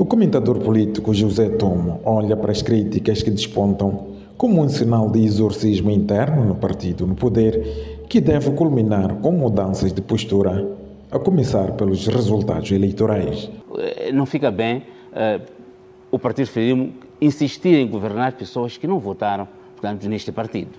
O comentador político José Tomo olha para as críticas que despontam como um sinal de exorcismo interno no partido no poder, que deve culminar com mudanças de postura, a começar pelos resultados eleitorais. Eh, não fica bem uh, o Partido Frelimo insistir em governar pessoas que não votaram, portanto, neste partido.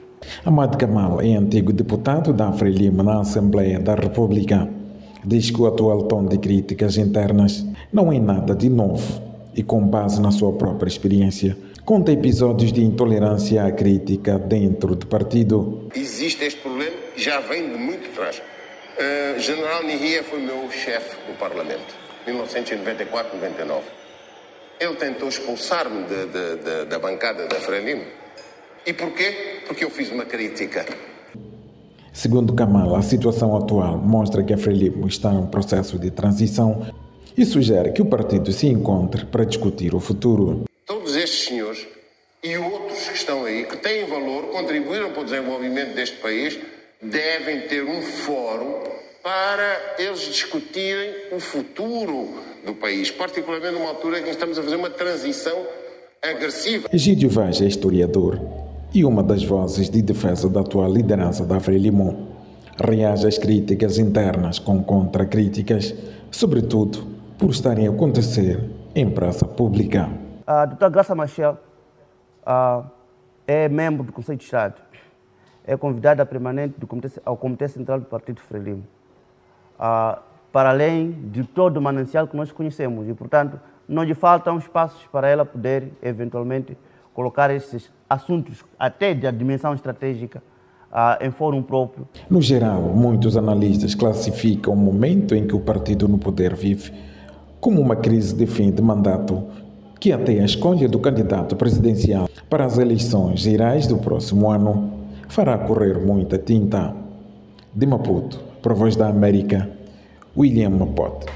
Amad Kamal é antigo deputado da Frelimo na Assembleia da República. Diz que o atual tom de críticas internas não é nada de novo e, com base na sua própria experiência, conta episódios de intolerância à crítica dentro do partido. Existe este problema, já vem de muito atrás. Uh, General Nihia foi meu chefe do Parlamento, 1994-99. Ele tentou expulsar-me da bancada da Frelimo. E porquê? Porque eu fiz uma crítica Segundo Kamal, a situação atual mostra que a Frelimo está em processo de transição e sugere que o partido se encontre para discutir o futuro. Todos estes senhores e outros que estão aí, que têm valor, contribuíram para o desenvolvimento deste país, devem ter um fórum para eles discutirem o futuro do país, particularmente numa altura em que estamos a fazer uma transição agressiva. Egídio Vaz é historiador e uma das vozes de defesa da atual liderança da Frelimo reage às críticas internas com contra-críticas, sobretudo por estarem a acontecer em praça pública. A doutora Graça Machel uh, é membro do Conselho de Estado, é convidada permanente Comitê, ao Comitê Central do Partido Frelimo, uh, para além de todo o manancial que nós conhecemos, e portanto não lhe faltam espaços para ela poder eventualmente colocar esses assuntos, até da dimensão estratégica, uh, em fórum próprio. No geral, muitos analistas classificam o momento em que o partido no poder vive como uma crise de fim de mandato, que até a escolha do candidato presidencial para as eleições gerais do próximo ano fará correr muita tinta. De Maputo, para Voz da América, William Mapote.